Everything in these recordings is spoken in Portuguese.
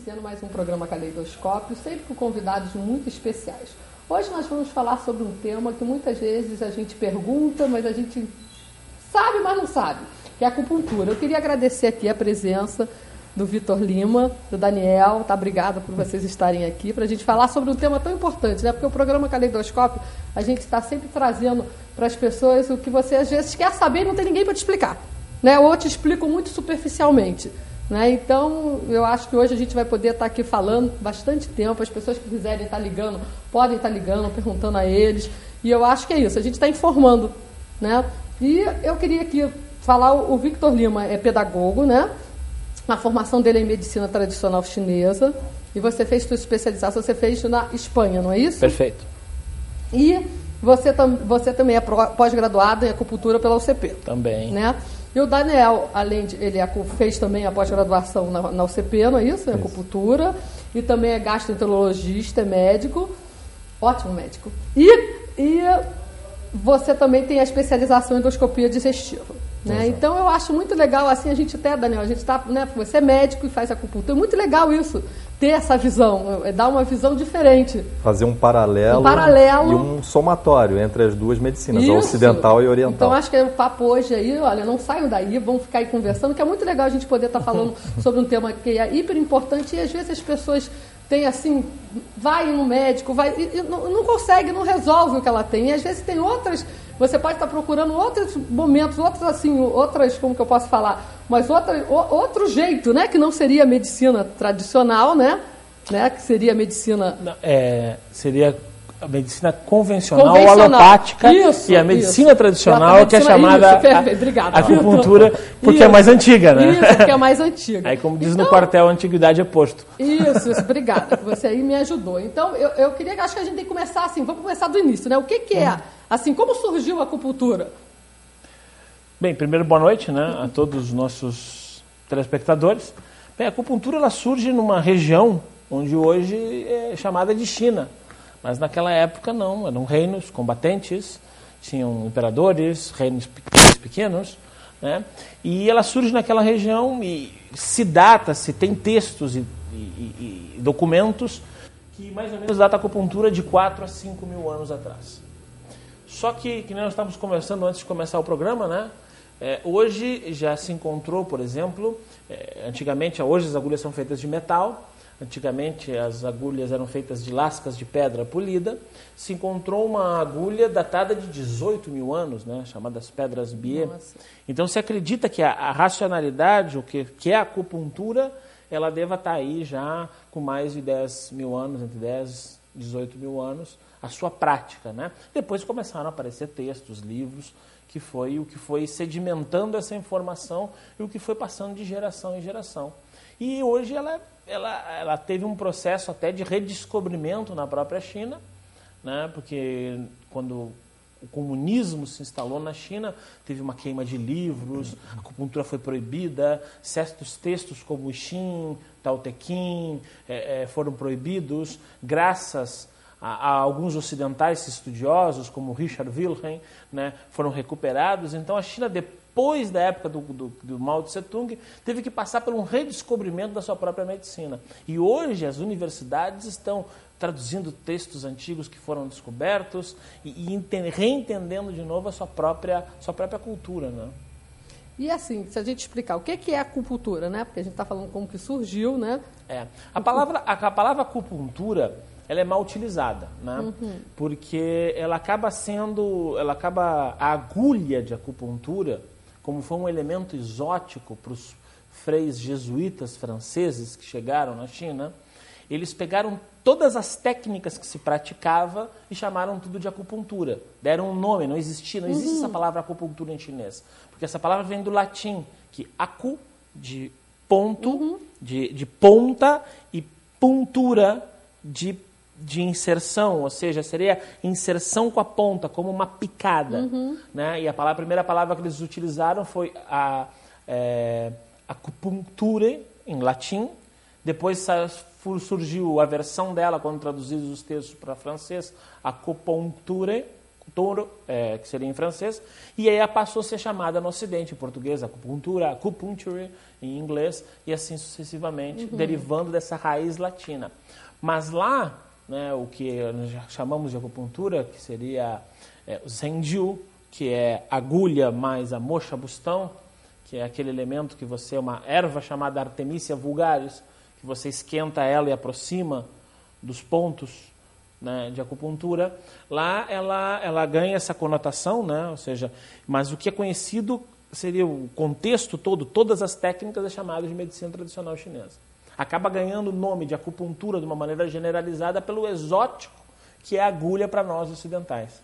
Iniciando mais um programa Caleidoscópio, sempre com convidados muito especiais. Hoje nós vamos falar sobre um tema que muitas vezes a gente pergunta, mas a gente sabe, mas não sabe, que é acupuntura. Eu queria agradecer aqui a presença do Vitor Lima, do Daniel, tá? Obrigada por vocês estarem aqui para a gente falar sobre um tema tão importante, né? Porque o programa Caleidoscópio a gente está sempre trazendo para as pessoas o que você às vezes quer saber e não tem ninguém para te explicar, né? Ou te explico muito superficialmente. Né? Então, eu acho que hoje a gente vai poder estar aqui falando bastante tempo. As pessoas que quiserem estar ligando, podem estar ligando, perguntando a eles. E eu acho que é isso, a gente está informando. Né? E eu queria aqui falar, o Victor Lima é pedagogo, né? A formação dele é em medicina tradicional chinesa. E você fez sua especialização, você fez na Espanha, não é isso? Perfeito. E você, tam, você também é pós-graduado em acupuntura pela UCP. Também. Né? E o Daniel, além de. Ele fez também a pós-graduação na, na, UCP, não é isso? Em acupuntura. E também é gastroenterologista, é médico. Ótimo médico. E, e você também tem a especialização em endoscopia digestiva. Né? Então eu acho muito legal, assim, a gente até, Daniel, a gente está, né, você é médico e faz acupuntura, é muito legal isso, ter essa visão, é dar uma visão diferente. Fazer um paralelo, um paralelo e um somatório entre as duas medicinas, isso. a ocidental e a oriental. Então acho que é o papo hoje aí, olha, não saiam daí, vamos ficar aí conversando, que é muito legal a gente poder estar tá falando sobre um tema que é hiper importante e às vezes as pessoas tem assim, vai no médico, vai, e, e não, não, consegue, não resolve o que ela tem. E às vezes tem outras, você pode estar procurando outros momentos, outras assim, outras, como que eu posso falar, mas outra, o, outro jeito, né, que não seria a medicina tradicional, né, né, que seria a medicina... É, seria a medicina convencional, convencional. alopática isso, e a medicina isso. tradicional, medicina, que é chamada isso, a, acupuntura, porque é mais antiga, né? Isso, porque é mais antiga. Aí, como diz então, no quartel, a antiguidade é posto. Isso, isso, obrigada. Você aí me ajudou. Então, eu, eu queria, acho que a gente tem que começar assim, vamos começar do início, né? O que, que é, assim, como surgiu a acupuntura? Bem, primeiro, boa noite, né, a todos os nossos telespectadores. Bem, a acupuntura, ela surge numa região onde hoje é chamada de China, mas naquela época não, eram reinos combatentes, tinham imperadores, reinos pequenos, né? e ela surge naquela região e se data, se tem textos e, e, e documentos que mais ou menos data a acupuntura de 4 a 5 mil anos atrás. Só que, que nós estávamos conversando antes de começar o programa, né? É, hoje já se encontrou, por exemplo, é, antigamente, hoje as agulhas são feitas de metal, Antigamente as agulhas eram feitas de lascas de pedra polida. Se encontrou uma agulha datada de 18 mil anos, né, chamadas pedras Bier. Então se acredita que a, a, racionalidade, o que, que é a acupuntura, ela deva estar tá aí já com mais de 10 mil anos, entre 10 e 18 mil anos, a sua prática. Né? Depois começaram a aparecer textos, livros, que foi o que foi sedimentando essa informação e o que foi passando de geração em geração. E hoje ela é ela, ela teve um processo até de redescobrimento na própria China, né? porque quando o comunismo se instalou na China, teve uma queima de livros, a acupuntura foi proibida, certos textos como o Xin, Tao Te Ching é, é, foram proibidos, graças a, a, alguns ocidentais estudiosos, como Richard Wilhelm, né, foram recuperados. Então a China, depois depois da época do, do, do Mao Tse Tung, teve que passar por um redescobrimento da sua própria medicina. E hoje as universidades estão traduzindo textos antigos que foram descobertos e, e reentendendo de novo a sua própria, sua própria cultura. Né? E assim, se a gente explicar o que é acupuntura, né? Porque a gente está falando como que surgiu, né? É. A palavra, a, a palavra acupuntura ela é mal utilizada, né? Uhum. Porque ela acaba sendo, ela acaba a agulha de acupuntura como foi um elemento exótico para os freis jesuítas franceses que chegaram na China, eles pegaram todas as técnicas que se praticava e chamaram tudo de acupuntura. Deram um nome, não existia, não existe uhum. essa palavra acupuntura em chinês. Porque essa palavra vem do latim, que acu, de ponto, uhum. de, de ponta, e puntura, de de inserção, ou seja, seria inserção com a ponta, como uma picada. Uhum. Né? E a, palavra, a, primeira palavra que eles utilizaram foi a é, acupuncture, em latim. Depois surgiu a versão dela, quando traduzidos os textos para francês, acupuncture, touro, é, que seria em francês, e aí passou a ser chamada no Ocidente, em português, acupuntura, acupuncture em inglês, e assim sucessivamente, uhum. derivando dessa raiz latina. Mas lá, né, o que nós chamamos de acupuntura, que seria é, o Zenju, que é agulha mais a mocha bustão, que é aquele elemento que você, uma erva chamada Artemisia vulgaris, que você esquenta ela e aproxima dos pontos né, de acupuntura, lá ela, ela ganha essa conotação, né, ou seja, mas o que é conhecido seria o contexto todo, todas as técnicas é chamado de medicina tradicional chinesa. Acaba ganhando o nome de acupuntura de uma maneira generalizada pelo exótico que é a agulha para nós ocidentais.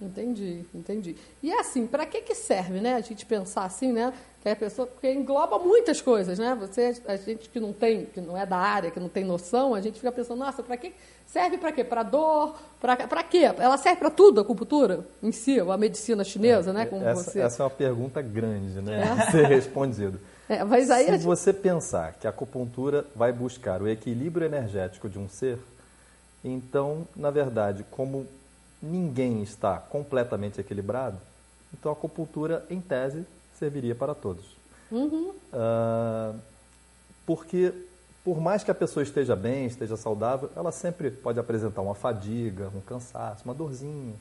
Entendi, entendi. E é assim, para que, que serve, né? A gente pensar assim, né? Que a pessoa, porque engloba muitas coisas, né? Você, a gente que não tem, que não é da área, que não tem noção, a gente fica pensando, nossa, para que serve para quê? Para dor? Para quê? Ela serve para tudo, a acupuntura em si, a medicina chinesa, é, né? Como essa, você... essa é uma pergunta grande, né? É. Ser respondido. É, mas aí Se gente... você pensar que a acupuntura vai buscar o equilíbrio energético de um ser, então, na verdade, como ninguém está completamente equilibrado, então a acupuntura, em tese, serviria para todos. Uhum. Uh, porque, por mais que a pessoa esteja bem, esteja saudável, ela sempre pode apresentar uma fadiga, um cansaço, uma dorzinha,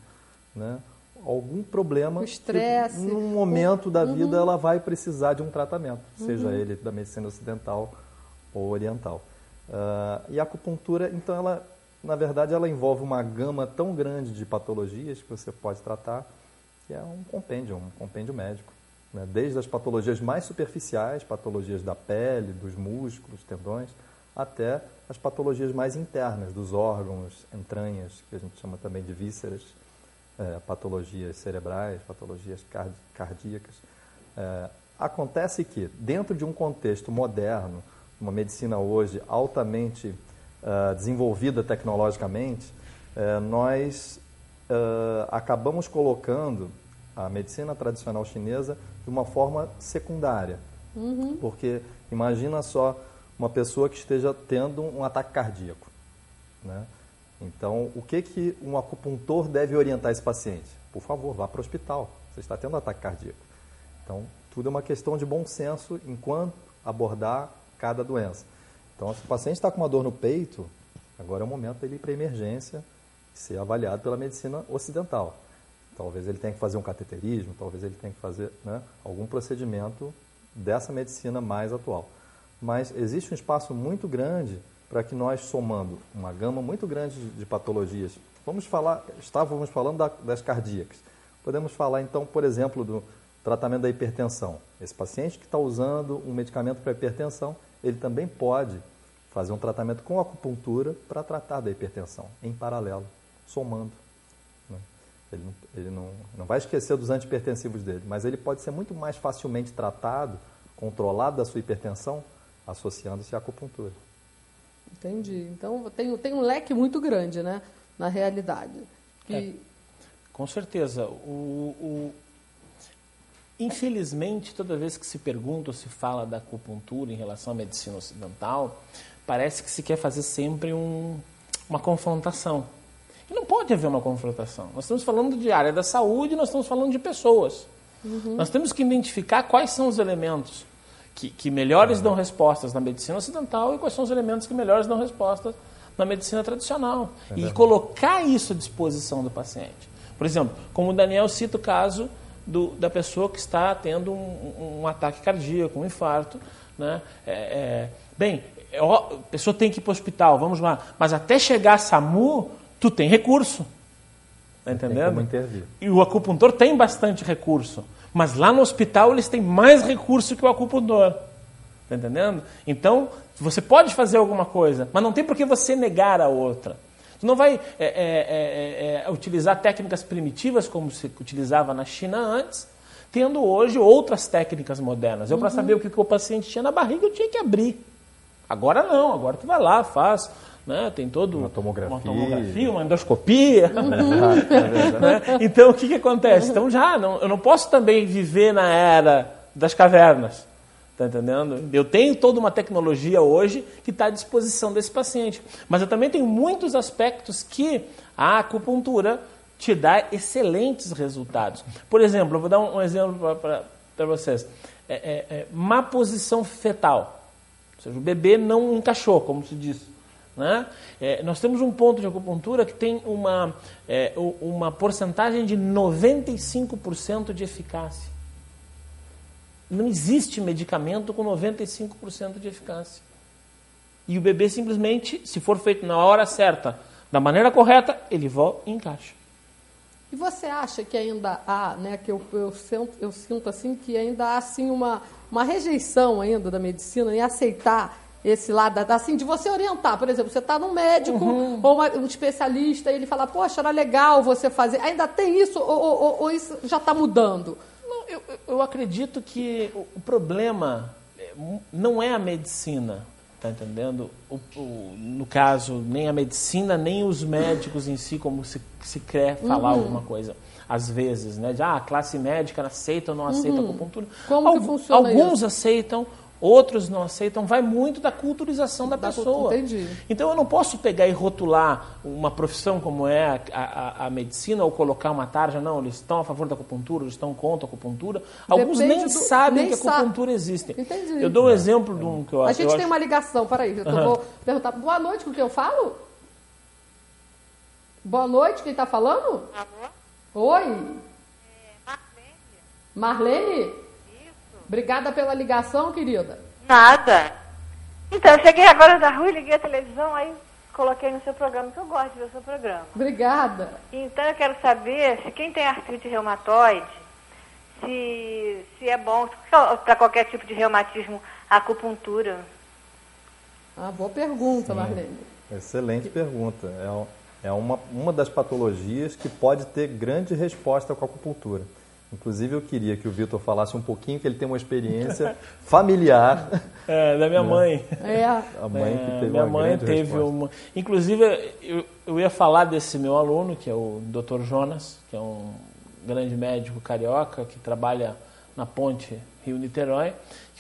né? Algum problema. O estresse. Num momento da uhum. vida ela vai precisar de um tratamento, uhum. seja ele da medicina ocidental ou oriental. Uh, e a acupuntura, então, ela na verdade, ela envolve uma gama tão grande de patologias que você pode tratar, que é um compêndio, um compêndio médico. Né? Desde as patologias mais superficiais, patologias da pele, dos músculos, tendões, até as patologias mais internas, dos órgãos, entranhas, que a gente chama também de vísceras, é, patologias cerebrais, patologias cardíacas. É, acontece que, dentro de um contexto moderno, uma medicina hoje altamente uh, desenvolvida tecnologicamente, uh, nós uh, acabamos colocando a medicina tradicional chinesa de uma forma secundária. Uhum. Porque imagina só uma pessoa que esteja tendo um ataque cardíaco. Né? Então, o que, que um acupuntor deve orientar esse paciente? Por favor, vá para o hospital. Você está tendo um ataque cardíaco. Então, tudo é uma questão de bom senso enquanto abordar cada doença. Então, se o paciente está com uma dor no peito, agora é o momento dele ir para emergência e ser avaliado pela medicina ocidental. Talvez ele tenha que fazer um cateterismo, talvez ele tenha que fazer né, algum procedimento dessa medicina mais atual. Mas existe um espaço muito grande para que nós, somando uma gama muito grande de patologias, vamos falar, estávamos falando da, das cardíacas. Podemos falar então, por exemplo, do tratamento da hipertensão. Esse paciente que está usando um medicamento para hipertensão, ele também pode fazer um tratamento com acupuntura para tratar da hipertensão, em paralelo, somando. Né? Ele, não, ele não, não vai esquecer dos antipertensivos dele, mas ele pode ser muito mais facilmente tratado, controlado da sua hipertensão, associando-se à acupuntura. Entendi. Então tem, tem um leque muito grande, né, na realidade. Que... É, com certeza. O, o, Infelizmente, toda vez que se pergunta ou se fala da acupuntura em relação à medicina ocidental, parece que se quer fazer sempre um, uma confrontação. E não pode haver uma confrontação. Nós estamos falando de área da saúde, nós estamos falando de pessoas. Uhum. Nós temos que identificar quais são os elementos que, que melhores dão respostas na medicina ocidental e quais são os elementos que melhores dão respostas na medicina tradicional. É e colocar isso à disposição do paciente. Por exemplo, como o Daniel cita o caso do, da pessoa que está tendo um, um ataque cardíaco, um infarto. Né? É, é, bem, é, ó, a pessoa tem que ir para o hospital, vamos lá. Mas até chegar a SAMU, tu tem recurso. Está entendendo? E o acupuntor tem bastante recurso. Mas lá no hospital eles têm mais recurso que o acupuntor. Está entendendo? Então, você pode fazer alguma coisa, mas não tem por que você negar a outra. Tu não vai é é, é, é, é, utilizar técnicas primitivas como se utilizava na China antes, tendo hoje outras técnicas modernas. Eu, uhum. para saber o que, que o paciente tinha na barriga, eu tinha que abrir. Agora não, agora tu vai lá, faz. Né? Tem todo uma tomografia, uma, tomografia, uma endoscopia. Uhum. né? Então o que, que acontece? Então já não, eu não posso também viver na era das cavernas. Está entendendo? Eu tenho toda uma tecnologia hoje que está à disposição desse paciente. Mas eu também tenho muitos aspectos que a acupuntura te dá excelentes resultados. Por exemplo, eu vou dar um, um exemplo para vocês. É, é, é, má posição fetal. Ou seja, o bebê não encaixou, como se diz. Né? É, nós temos um ponto de acupuntura que tem uma, é, uma porcentagem de 95% de eficácia. Não existe medicamento com 95% de eficácia. E o bebê simplesmente, se for feito na hora certa, da maneira correta, ele volta e encaixa. E você acha que ainda há, né, que eu, eu, sinto, eu sinto assim, que ainda há assim, uma, uma rejeição ainda da medicina em aceitar esse lado, assim, de você orientar. Por exemplo, você está num médico uhum. ou uma, um especialista e ele fala, poxa, era legal você fazer. Ainda tem isso ou, ou, ou isso já está mudando? Não, eu, eu acredito que o problema é, não é a medicina. Tá entendendo? O, o, no caso, nem a medicina, nem os médicos em si, como se, se quer falar uhum. alguma coisa. Às vezes, né? De, ah, a classe médica aceita ou não aceita uhum. a acupuntura. Como Algu que funciona Alguns isso? aceitam, outros não aceitam, vai muito da culturização da, da pessoa. Entendi. Então eu não posso pegar e rotular uma profissão como é a, a, a, medicina ou colocar uma tarja, não, eles estão a favor da acupuntura, eles estão contra a acupuntura. Alguns Depende nem do, sabem nem que a acupuntura sabe. existe. Entendi. Eu dou um exemplo de um que eu acho. A gente tem acho... uma ligação, peraí, eu uhum. vou perguntar. Boa noite, com quem eu falo? Boa noite, quem está falando? Alô? Oi. É, Marlene. Marlene? Obrigada pela ligação, querida. Nada. Então, eu cheguei agora da rua, liguei a televisão, aí coloquei no seu programa, que eu gosto de ver o seu programa. Obrigada. Então, eu quero saber se quem tem artrite reumatoide, se, se é bom para qualquer tipo de reumatismo a acupuntura. Ah, boa pergunta, Sim. Marlene. Excelente pergunta. É, é uma, uma das patologias que pode ter grande resposta com a acupuntura. Inclusive, eu queria que o Vitor falasse um pouquinho, que ele tem uma experiência familiar. É, da minha né? mãe. É. A mãe é, que teve minha uma mãe teve resposta. uma. Inclusive, eu, eu ia falar desse meu aluno, que é o Dr. Jonas, que é um grande médico carioca que trabalha na ponte Rio-Niterói,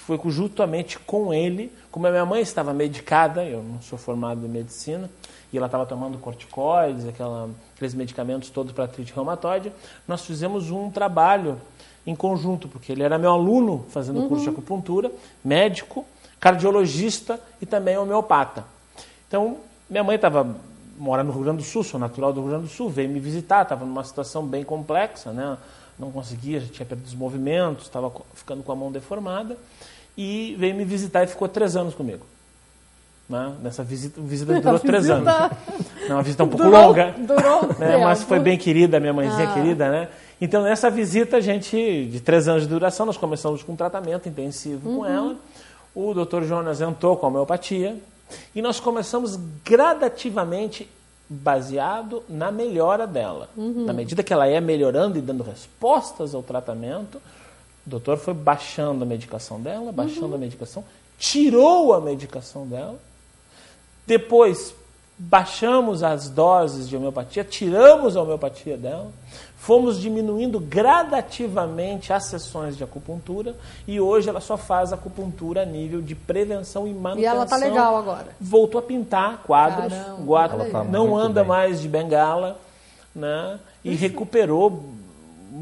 foi justamente com ele, como a minha mãe estava medicada, eu não sou formado em medicina, e ela estava tomando corticoides, aquela, aqueles medicamentos todos para artrite reumatoide, nós fizemos um trabalho em conjunto, porque ele era meu aluno fazendo uhum. curso de acupuntura, médico, cardiologista e também homeopata. Então, minha mãe estava mora no Rio Grande do Sul, sou natural do Rio Grande do Sul, veio me visitar, estava numa situação bem complexa, né? não conseguia, já tinha perdido os movimentos, estava ficando com a mão deformada, e veio me visitar e ficou três anos comigo. Né? Nessa visita, visita durou visita... três anos. É uma visita um pouco durou, longa. Durou né? Mas foi bem querida, minha mãezinha ah. querida, né? Então, nessa visita, a gente, de três anos de duração, nós começamos com um tratamento intensivo uhum. com ela. O doutor Jonas entrou com a homeopatia e nós começamos gradativamente baseado na melhora dela. Uhum. Na medida que ela ia melhorando e dando respostas ao tratamento, o doutor foi baixando a medicação dela, baixando uhum. a medicação, tirou a medicação dela depois, baixamos as doses de homeopatia, tiramos a homeopatia dela, fomos diminuindo gradativamente as sessões de acupuntura e hoje ela só faz acupuntura a nível de prevenção e manutenção. E ela tá legal agora. Voltou a pintar quadros, Caramba, tá não anda bem. mais de bengala, né? E Isso. recuperou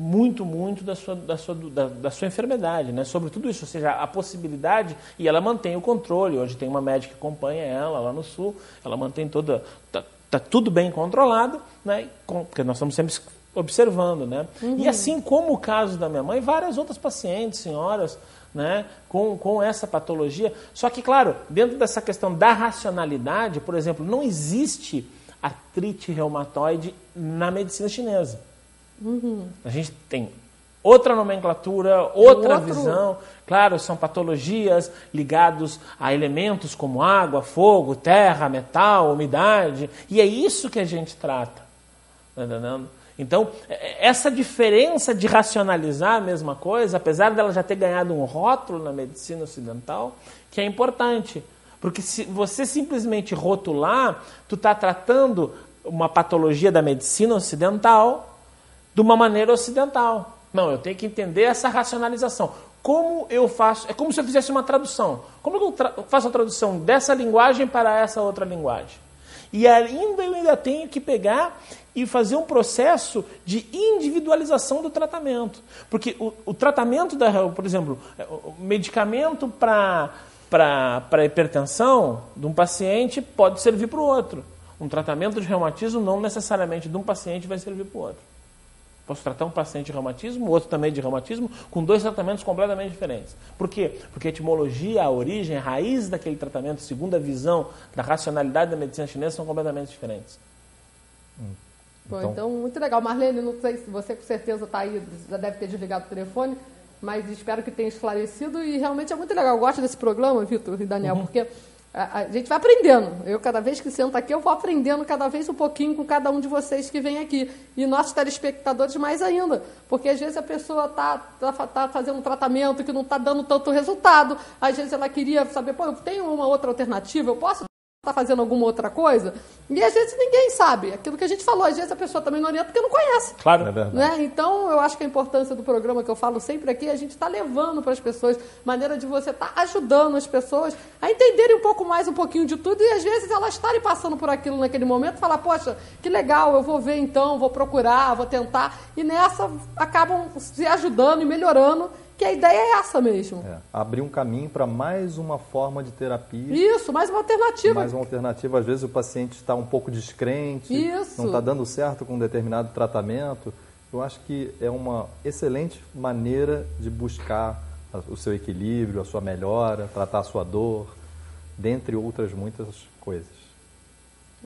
muito, muito da sua, da sua, da, da, sua enfermidade, né? Sobre tudo isso, ou seja, a possibilidade, e ela mantém o controle. Hoje tem uma médica que acompanha ela lá no sul, ela mantém toda. Tá, tá tudo bem controlado, né? Porque nós estamos sempre observando, né? Uhum. E assim como o caso da minha mãe, várias outras pacientes, senhoras, né, com, com essa patologia. Só que, claro, dentro dessa questão da racionalidade, por exemplo, não existe artrite reumatoide na medicina chinesa. Uhum. A gente tem outra nomenclatura, outra Outro... visão. Claro, são patologias ligadas a elementos como água, fogo, terra, metal, umidade. E é isso que a gente trata. Tá entendendo? Então, é, é, essa diferença de racionalizar a mesma coisa, apesar dela já ter ganhado um rótulo na medicina ocidental, que é importante. Porque se você simplesmente rotular, tu está tratando uma patologia da medicina ocidental de uma maneira ocidental. Não, eu tenho que entender essa racionalização. Como eu faço? É como se eu fizesse uma tradução. Como eu faço a tradução dessa linguagem para essa outra linguagem? E ainda eu ainda tenho que pegar e fazer um processo de individualização do tratamento. Porque o, o tratamento, da, por exemplo, o medicamento para hipertensão de um paciente pode servir para o outro. Um tratamento de reumatismo não necessariamente de um paciente vai servir para o outro. Posso tratar um paciente de reumatismo, outro também de reumatismo, com dois tratamentos completamente diferentes. Por quê? Porque a etimologia, a origem, a raiz daquele tratamento, segundo a visão da racionalidade da medicina chinesa, são completamente diferentes. Hum. Bom, então, então, muito legal. Marlene, não sei se você com certeza está aí, já deve ter desligado o telefone, mas espero que tenha esclarecido e realmente é muito legal. Eu gosto desse programa, Vitor e Daniel, uhum. porque a, gente vai aprendendo. Eu, cada vez que sento aqui, eu vou aprendendo cada vez um pouquinho com cada um de vocês que vem aqui. E nossos telespectadores mais ainda. Porque às vezes a pessoa está tá, tá fazendo um tratamento que não está dando tanto resultado. Às vezes ela queria saber, pô, eu tenho uma outra alternativa, eu posso está fazendo alguma outra coisa. E às vezes ninguém sabe. Aquilo que a gente falou, às vezes a pessoa também não orienta porque não conhece. Claro, é verdade. Né? Então, eu acho que a importância do programa que eu falo sempre aqui, a gente está levando para as pessoas, maneira de você estar tá ajudando as pessoas a entenderem um pouco mais, um pouquinho de tudo, e às vezes elas estarem passando por aquilo naquele momento, falar, poxa, que legal, eu vou ver então, vou procurar, vou tentar. E nessa acabam se ajudando e melhorando que a ideia é essa mesmo. É, abrir um caminho para mais uma forma de terapia. Isso, mais uma alternativa. Mais uma alternativa. Às vezes o paciente está um pouco descrente, Isso. não está dando certo com um determinado tratamento. Eu acho que é uma excelente maneira de buscar o seu equilíbrio, a sua melhora, tratar a sua dor, dentre outras muitas coisas.